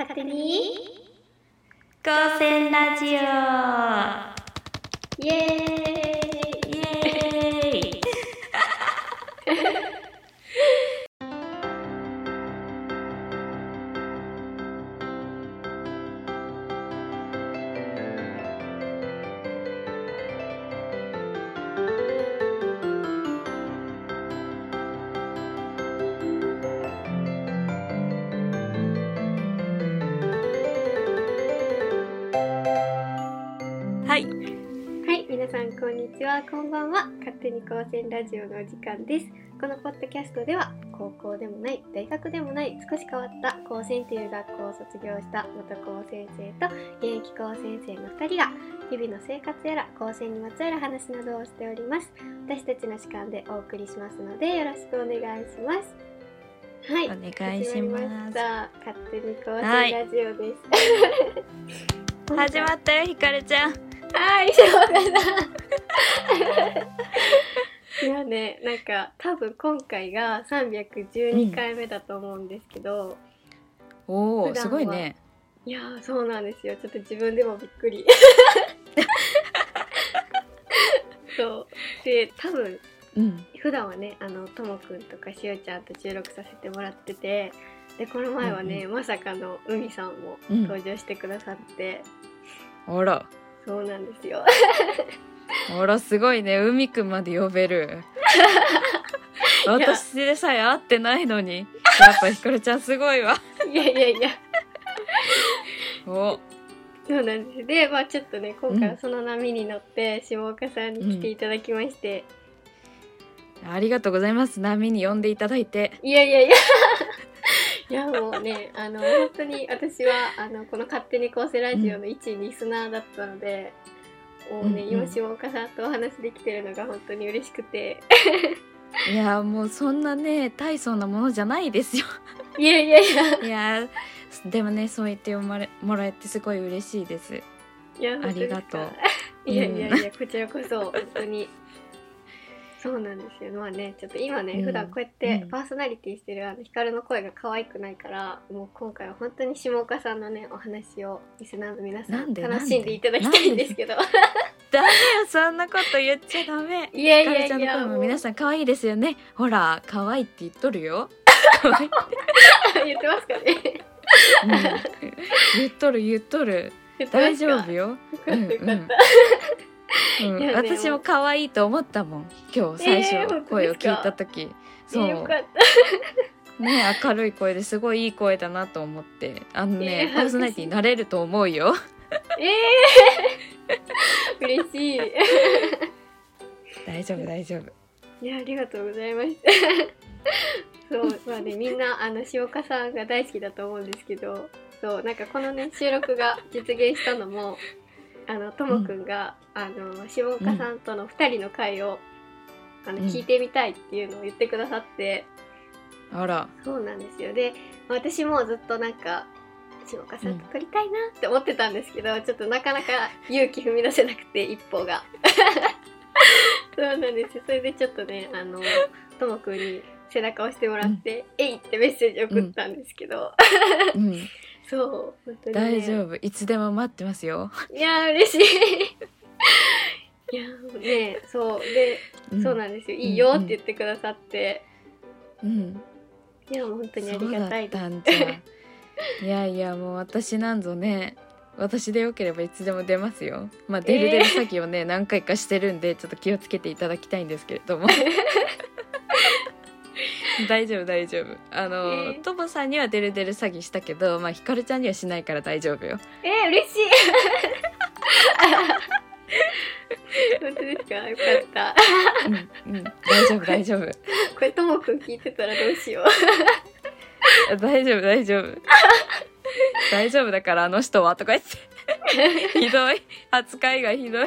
勝手に。高専ラジオ。イエーイこんばんは。勝手に高専ラジオのお時間です。このポッドキャストでは、高校でもない、大学でもない、少し変わった高専という学校を卒業した元高専生と現役高専生の2人が、日々の生活やら高専にまつわる話などをしております。私たちの主観でお送りしますので、よろしくお願いします。はい、お願いします始ま。勝手に高専ラジオです。始まったよひかるちゃんはい、しょうがない。いやね、なんか多分今回が312回目だと思うんですけど、おお普段はすごいねいやーそうなんですよ。ちょっと自分でもびっくり。そう。で、多分うん普段はね、あのともくんとかしおちゃんと収録させてもらってて、でこの前はね、まさかの海さんもうん登場してくださって、あらそうなんですよ。あらすごいね。海くんまで呼べる。私でさえ会ってないのに。やっぱひかるちゃんすごいわ。いやいやいや。お。そうなんです。で、まあちょっとね、今回うん。はその波に乗って、下岡さんに来ていただきまして、ありがとうございます。波に呼んでいただいて。いやいやいや、いやもうね、あの、本当に私は、あの、この勝手に構成ラジオの一リスナーだったので、もうね、うんうん。今下岡さんとお話できてるのが本当に嬉しくて、いやもうそんなね大層なものじゃないですよ。いやいやいや、いやでもねそう言ってもらえもらえてすごい嬉しいです。いや、ありがとう。いやいやいや、こちらこそ、本当に。そうなんですよ。まあね、ちょっと今ね、うん。普段こうやってうん。パーソナリティしてるあのヒカルの声が可愛くないから、もう今回は本当に下岡さんのね、お話をリスナーの皆さなん楽しんでいただきたいんですけど。ダメよそんなこと言っちゃダメ。いやいかるちゃんのやいや、皆さん可愛いですよね。ほら可愛いって言っとるよ、言ってますかね。うん、言っとる言っとる。大丈夫よ、よかったよかった。うんいやでも。私も可愛いと思ったもん。今日最初声を聞いた時、そう。よかった。ね明るい声ですごいいい声だなと思って。あのね、えーパーソナリティになれると思うよ。ええー、嬉しい。大丈夫大丈夫。いやありがとうございました。そうまあねみんなあの塩岡さんが大好きだと思うんですけど、そうなんかこのね収録が実現したのもあのともくんが、あの塩岡さんとの二人の会を、あのうん聞いてみたいっていうのを言ってくださって、あらそうなんですよ。で私もずっとなんか塩岡さんと撮りたいなって思ってたんですけど、ちょっとなかなか勇気踏み出せなくて一歩が。そうなんですよ。それでちょっとね、あの、ともくんに背中を押してもらって、えいってメッセージ送ったんですけど、うんそう、ね。大丈夫いつでも待ってますよ、いやー、嬉しい。いやーね、そう。で、んそうなんですよ。いいよって言ってくださって、うんいや、本当にありがたいです。たんじゃいやいやもう私なんぞね私でよければいつでも出ますよまあデルデル詐欺をね、何回かしてるんでちょっと気をつけていただきたいんですけれども 大丈夫大丈夫。あの、えー。トモさんにはデルデル詐欺したけどまあひかるちゃんにはしないから大丈夫よ。えー、嬉しい。本当ですか？よかった。うんうん。大丈夫大丈夫。これともくん聞いてたらどうしよう。大丈夫大丈夫。大丈夫だからあの人はとか言って。ひどい。扱いがひどい。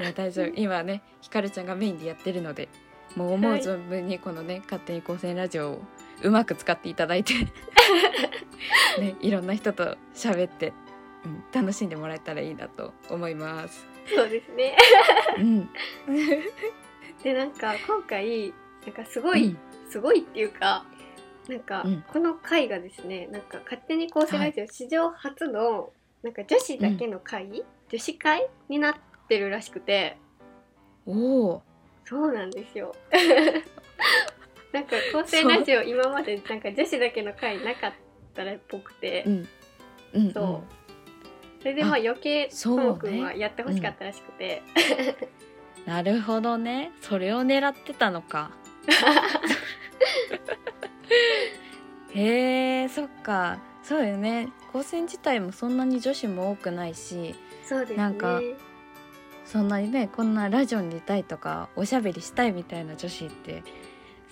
いや大丈夫。今はねひかるちゃんがメインでやってるのでもう思う存分にこのね、勝手に高専ラジオをうまく使っていただいて ねいろんな人と喋って、うん、楽しんでもらえたらいいなと思います。そうですね。うん、でなんか今回なんかすごい、うん。すごいっていうかなんか、うん。この回がですねなんか勝手に構成ラジオ史上初の、なんか女子だけの会、女子会になってるらしくて。おおそうなんですよ。なんか構成ラジオ今までなんか女子だけの会なかったらっぽくて、うん。うんうん。そう。それでまあ余計とそうくんはやってほしかったらしくて、なるほどね。それを狙ってたのか。へえそっか。そうよね。高専自体もそんなに女子も多くないし。そうですね。なんかそんなにねこんなラジオに出たいとかおしゃべりしたいみたいな女子って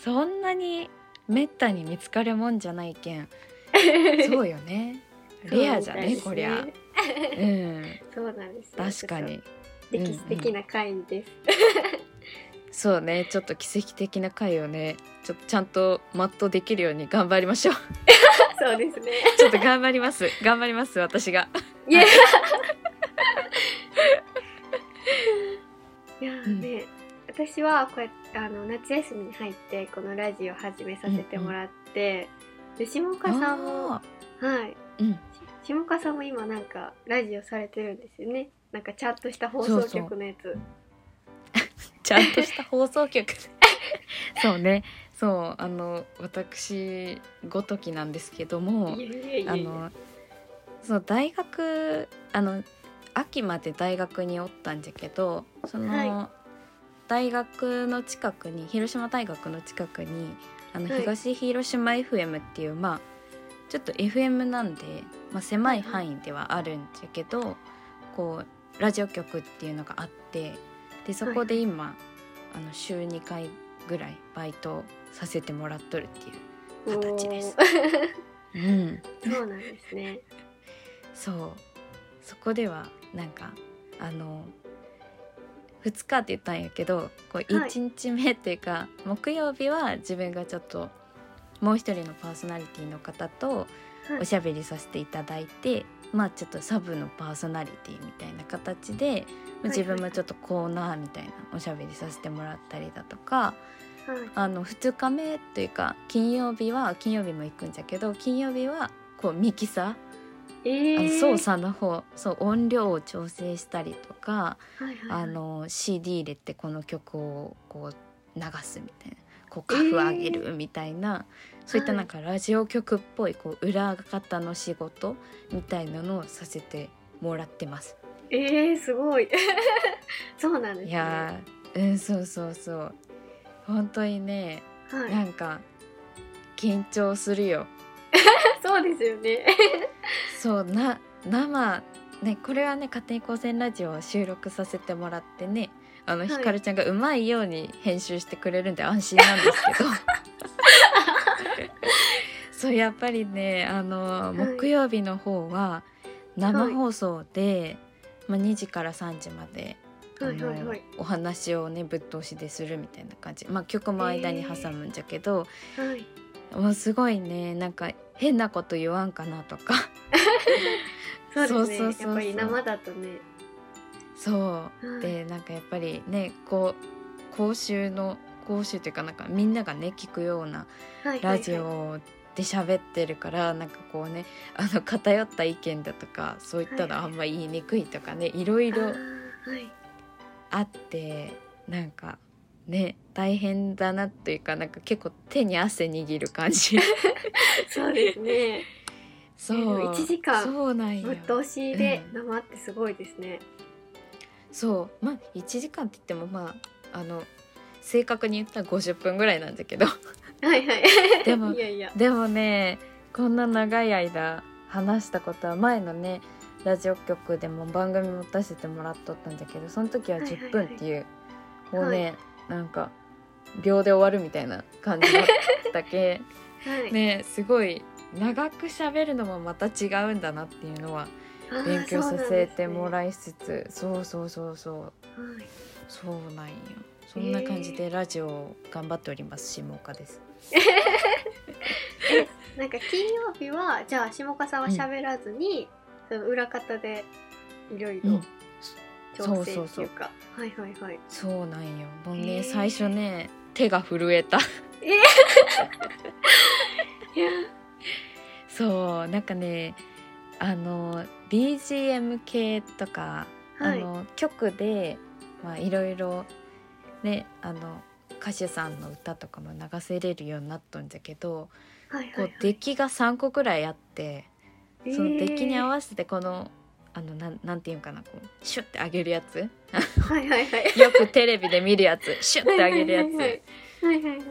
そんなにめったに見つかるもんじゃないけん。そうよね。レアじゃねこりゃ。うん。そうなんですよ。確かに。歴史的な回です、そうね。ちょっと奇跡的な回をねちょっとちゃんと全うできるように頑張りましょう。そうですね。ちょっと頑張ります。頑張ります私が。いや私はこうやってあの夏休みに入ってこのラジオ始めさせてもらって、で下岡さんもあはい。ーうん。し下岡さんも今なんかラジオされてるんですよね。なんかちゃんとした放送局のやつ。ちゃんとした放送局。そうね。そうあの私ごときなんですけどもあのそう大学あの秋まで大学におったんじゃけどその、は大学の近くに広島大学の近くにあのはい。東広島 FM っていう、まあちょっと FM なんで、まあ、狭い範囲ではあるんじゃけどこうラジオ局っていうのがあってでそこで今、あの週2回ぐらいバイトさせてもらっとるっていう形です。うん、そうなんですね。そう。そこではなんかあの2日って言ったんやけどこうはい。1日目っていうか、木曜日は自分がちょっともう一人のパーソナリティの方とはい。おしゃべりさせていただいて、まあちょっとサブのパーソナリティみたいな形で、まあ自分もちょっとコーナーみたいなおしゃべりさせてもらったりだとかはい。あの2日目というか金曜日は金曜日も行くんじゃけど金曜日はこうミキサーあのえー、操作の方そう音量を調整したりとか、はいはいはい。あの CD 入れてこの曲をこう流すみたいなこうカフ上げるみたいな、そういったなんかラジオ局っぽいこう裏方の仕事みたいなのをさせてもらってます。えー、すごい。そうなんですね。いやーうんそうそうそう。本当にねはい。なんか緊張するよ。そうですよね。そうな生ねこれはね勝手に高専ラジオを収録させてもらってねあの、はい。ひかるちゃんがうまいように編集してくれるんで安心なんですけど。そうやっぱりねあのい。木曜日の方は生放送で、まあ、2時から3時まであの、はいはいはい。お話をねぶっ通しでするみたいな感じ。まあ曲も間に挟むんじゃけど、はいもうすごいね。なんか変なこと言わんかなとか。そうですね。そうそうそうやっぱり生だとね。そう、はい。でなんかやっぱりねこう講習の講習というかなんかみんながね聞くようなはいラジオで喋ってるから、なんかこうねあの偏った意見だとかそういったのはいはい。あんま言いにくいとかねいろいろあーはい。あってなんかね大変だなっていうかなんか結構手に汗握る感じ。そうですね。そう。でも1時間ぶっ通しで生ってすごいですね、そう。まあ1時間って言ってもまああの正確に言ったら50分ぐらいなんだけど。はいはい。でもいやいや。でもねこんな長い間話したことは前のねラジオ局でも番組持たせてもらっとったんだけどその時ははいはい10分っていう、はいもうね、なんか秒で終わるみたいな感じだったけ はい、ねすごい長く喋るのもまた違うんだなっていうのは勉強させてもらいつつそう,、そうそうそうなんですねそうなんよそんな感じでラジオを頑張っております下岡です。はい、なんか金曜日はじゃあ下岡さんは喋らずに、その裏方でいろいろうん調整そうそうそうっていうか、はいはいはい。そうなんよ。もうへー。ね最初ね手が震えた。いや。そうなんかねあの BGM 系とか、はい。あの曲でまあいろいろねあの歌手さんの歌とかも流せれるようになっとんじゃけど、こはいはい。うデッキが3個くらいあって、はいそのデッキに合わわせてこのあのなんなんていうんかなこうシュッて上げるやつ？はいはいはい。よくテレビで見るやつ。シュッて上げるやつ。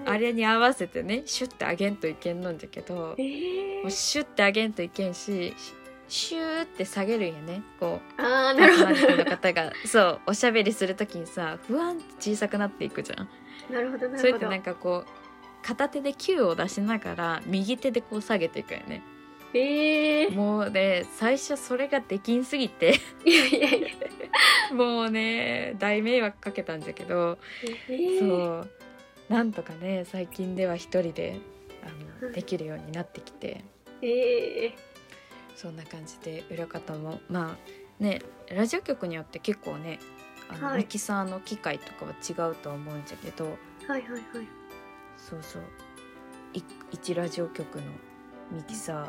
あれに合わせてねシュッて上げんといけんのんじゃけどえー。もうシュッて上げんといけんしシューって下げるんよね。こうあーなるほパーソナリティのど方が。そうおしゃべりする時にさ不安って小さくなっていくじゃん。なるほどなるほど。それってなんかこう片手で球を出しながら右手でこう下げていくよね。えーもうね最初それができんすぎて。いやいやいや。もうね大迷惑かけたんじゃけど、えー。そう。なんとかね最近では一人であうん。のできるようになってきて。えそんな感じで裏方もまあねラジオ局によって結構ねあの、はい。ミキサーの機械とかは違うとは思うんじゃけど。ーはいはいはい。そうそう。い一ラジオ局のミキサー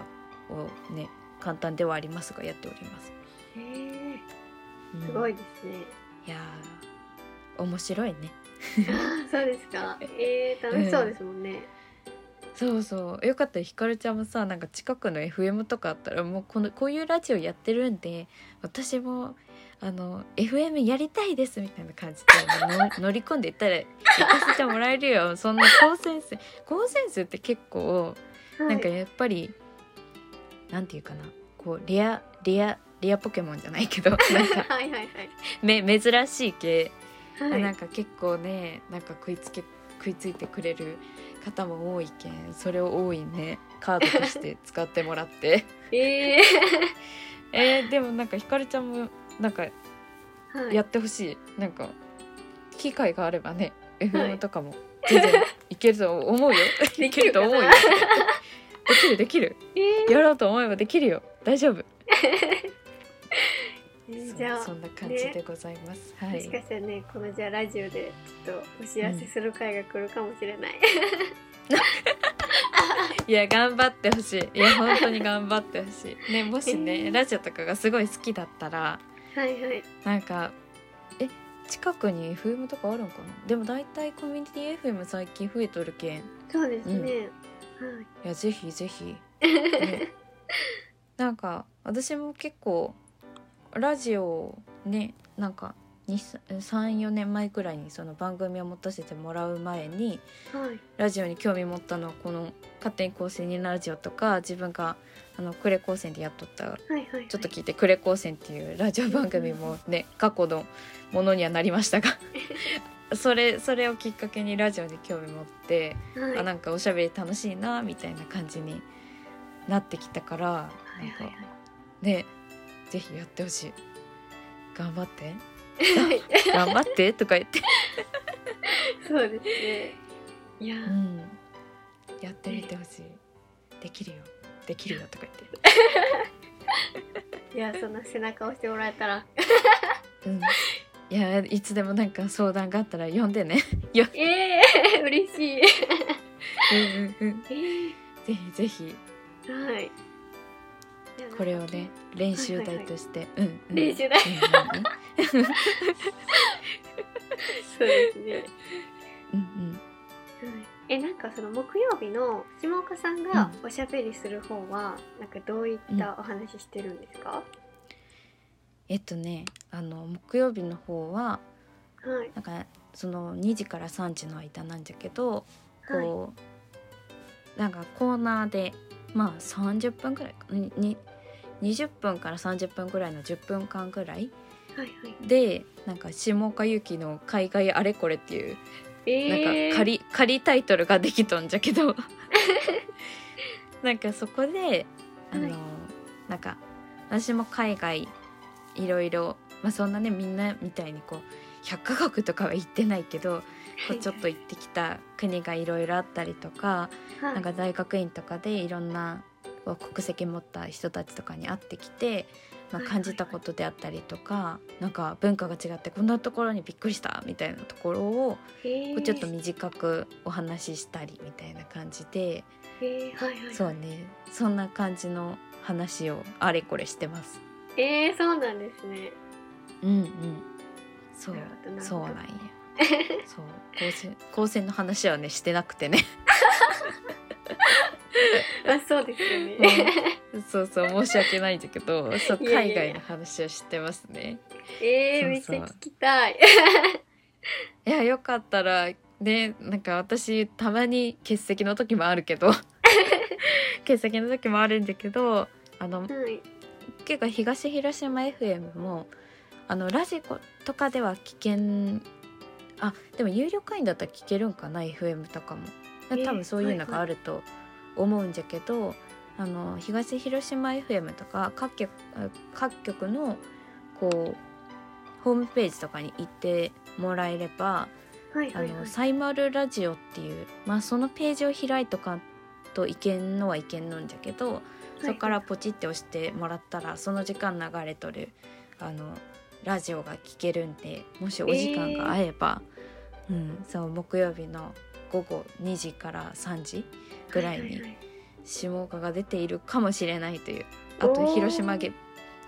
をね簡単ではありますがやっております。えー。うん。すごいですね。いやー面白いね。そうですか。えー楽しそうですもんね。そうそう。よかったらひかるちゃんもさなんか近くの FM とかあったらもうこのこういうラジオやってるんで私もあの FM やりたいですみたいな感じでの 乗り込んでいったら行かせてもらえるよ。そんな高専生高専生って結構なんかはいやっぱり、なんていうかな。こうレアレアレアポケモンじゃないけどなんかはいはい。め珍しい系、はい。はいなんか結構ねなんか食いつけ食いついてくれる方も多いけんそれを多いねカードとして使ってもらって。え えー、でもなんかひかるちゃんもなんかーはい。やってほしい、なんか機会があればねはい。FM とかも全然いけると思うよ。で いけると思うよ。かできるできる。えー。やろうと思えばできるよ。大丈夫。じゃあそんな感じでございます、はもしかいしたらねこのじゃあラジオでちょっとお知らせする回が来るかもしれない、いや頑張ってほしい。いや本当に頑張ってほしい。ねもしね、えー。ラジオとかがすごい好きだったらはいはい。なんかえ近くに FM とかあるんかな？でも大体コミュニティ FM 最近増えとるけん。いそうですね、やぜひぜひ、ね、なんか私も結構ラジオねなんか34年前くらいにその番組を持たせてもらう前にはい。はいラジオに興味持ったのはこの「勝手に高専にラジオ」とか自分があの呉高専でやっとったはいはいはい。ちょっと聞いて「呉高専」っていうラジオ番組もね過去のものにはなりましたが それそれをきっかけにラジオに興味持って、はい。あなんかおしゃべり楽しいなみたいな感じになってきたから、はいはいなんかねぜひやってほしい。頑張って。はい頑張ってとか言って、そうですね。いや。ーうん、やってみてほしい。できるよ。できるよとか言って。いやそんな背中を押してもらえたら。うん、いやいつでもなんか相談があったら呼んでね。よ、ええー、嬉しい。うんうんうん、えー。ぜひぜひ。はい。これをね練習台として、うんうん、練習台うん そうですね。うんうん。えなんかその木曜日の下岡さんがおしゃべりする方は、なんかどういったお話ししてるんですか、えっとねあの木曜日の方ははい。なんかその2時から3時の間なんじゃけどこう、なんかコーナーでまあ30分ぐらいか。にに20分から30分ぐらいの10分間ぐらいはいはい。でなんか下岡由紀の海外あれこれっていうえなんか仮仮タイトルができとんじゃけど。なんかそこであの、はい。なんか私も海外いろいろ、まあ、そんなねみんなみたいにこう100カ国とかは行ってないけどこうちょっと行ってきた国がいろいろあったりとかはい。なんか大学院とかでいろんな国籍持った人たちとかに会ってきて、まあ、感じたことであったりとか、なんか文化が違ってこんなところにびっくりしたみたいなところをこうちょっと短くお話ししたりみたいな感じでそうね。そんな感じの話をあれこれしてます。えー、そうなんですね。うんうん。そうそうなんや。そう。高専高専の話はねしてなくてね。あそうですよね、そうそう申し訳ないんだけどそういやいやいや。海外の話をしてますね。えー、そうめっそうちゃ聞きたい。いやよかったらねなんか私たまに欠席の時もあるけど。欠席の時もあるんだけどあのはい結構東広島 FM もあのラジコとかでは聞けんあでも有料会員だったら聞けるんかな FM とかも。えー多分そういうのがあると思うんじゃけど、あの東広島 FM とか各局あ各局のこうホームページとかに行ってもらえればあはいはいはい。のサイマルラジオっていう、まあ、そのページを開いとかんといけんのはいけんのんじゃけど、そこからポチって押してもらったらその時間流れとるあのラジオが聞けるんでもしお時間が合えば、うん、そう木曜日の午後2時から3時ぐらいに下岡が出ているかもしれないという。あと広島げ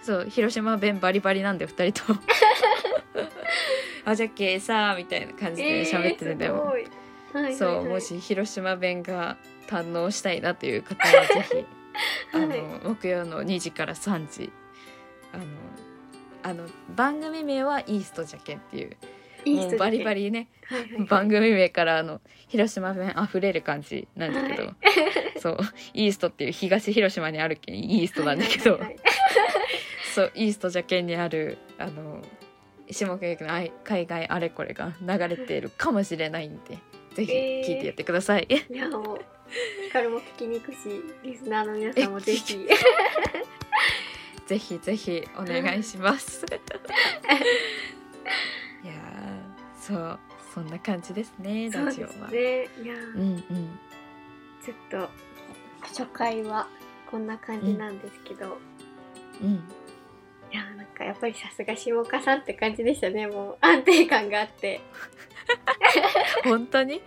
そう広島弁バリバリなんで2人とも。あじゃっけさみたいな感じで喋ってるんだよ、えーすごい。はいはいはい。そうもし広島弁が堪能したいなという方はぜひあの、はい。木曜の2時から3時。あのあの番組名はイーストじゃけんっていう。もうバリバリ、リね。はいはいはい、番組名からあの広島弁あふれる感じなんだけど、は そう。イーストっていう東広島にあるけんイーストなんだけど、はいはいはい。そうイーストじゃけんにあるあの下川のあい海外あれこれが流れているかもしれないんでぜひえー聞いてやってください。いやもうヒカルも聞きに行くしリスナーの皆さんもぜひ ぜひぜひお願いします。いやーそうそんな感じですねラジオは。すねいやうんうんちょっと初回はこんな感じなんですけど、うん。いやなんかやっぱりさすが下岡さんって感じでしたねもう安定感があって 本当に？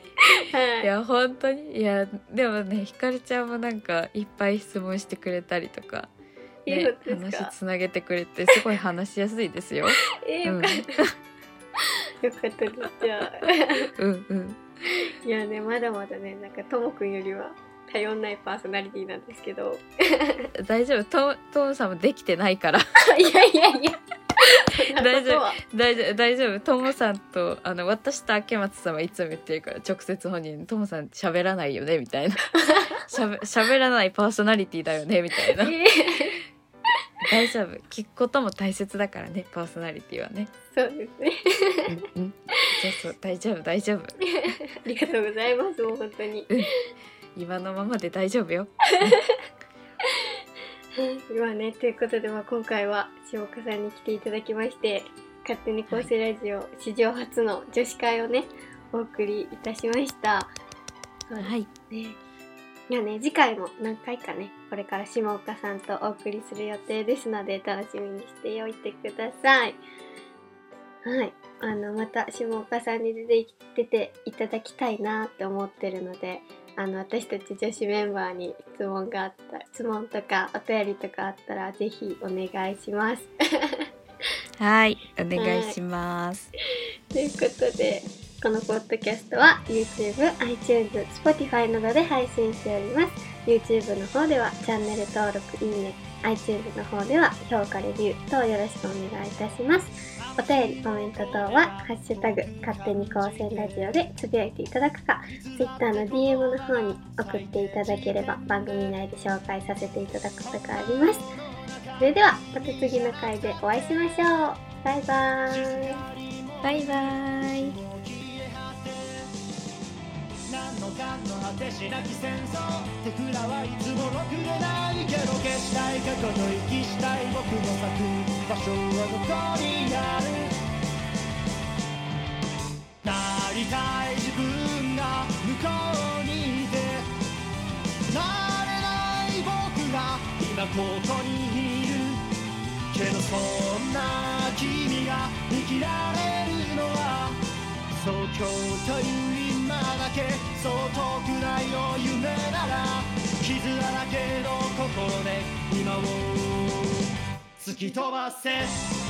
はい。いや本当に？いやでもねひかるちゃんもなんかいっぱい質問してくれたりとか、いいねことですか？話つなげてくれてすごい話しやすいですよ。えー、よかった、よかったです。じゃあ。うんうん。いやねまだまだねなんかともくんよりは頼んないパーソナリティなんですけど。大丈夫。トトムさんもできてないから。いやいやいや 大丈夫大丈夫大丈夫。トモさんとあの私と明松さんはいつも言ってるから直接本人に「トモさん喋らないよね」みたいな「しゃべ喋らないパーソナリティだよね」みたいな。えー。大丈夫。聞くことも大切だからねパーソナリティはね。そうですね。うんうん。そうそう大丈夫大丈夫。ありがとうございますもう本当に。今のままで大丈夫よ 今ねということで、まあ、今回は下岡さんに来ていただきまして勝手に構成ラジオ、史上初の女子会をねお送りいたしました。はい。ね。いやね次回も何回かねこれから下岡さんとお送りする予定ですので楽しみにしておいてください。はい。あのまた下岡さんに出て出ていただきたいなって思ってるのであの私たち女子メンバーに質問があった質問とかお便りとかあったらぜひお願いします。はいお願いします、ということでこのポッドキャストは YouTube、iTunes、Spotify などで配信しております YouTube の方ではチャンネル登録、いいね iTunes の方では評価、レビュー等よろしくお願いいたします。お便り、コメント等は「ハッシュタグ勝手に高専ラジオ」でつぶやいていただくか Twitter の DM の方に送っていただければ番組内で紹介させていただくことがあります。それではまた次の回でお会いしましょう。バイバーイ。バイバーイ。のかの果てしなき戦争手くらはいつもろくでないけど消したい過去の息したい僕の咲く場所はどこにあるなりたい自分が向こうにいてなれない僕が今ここにいるけどそんな君が生きられるのは東京という今だけそう遠くないよ夢なら傷だらけの心で今を突き飛ばせ。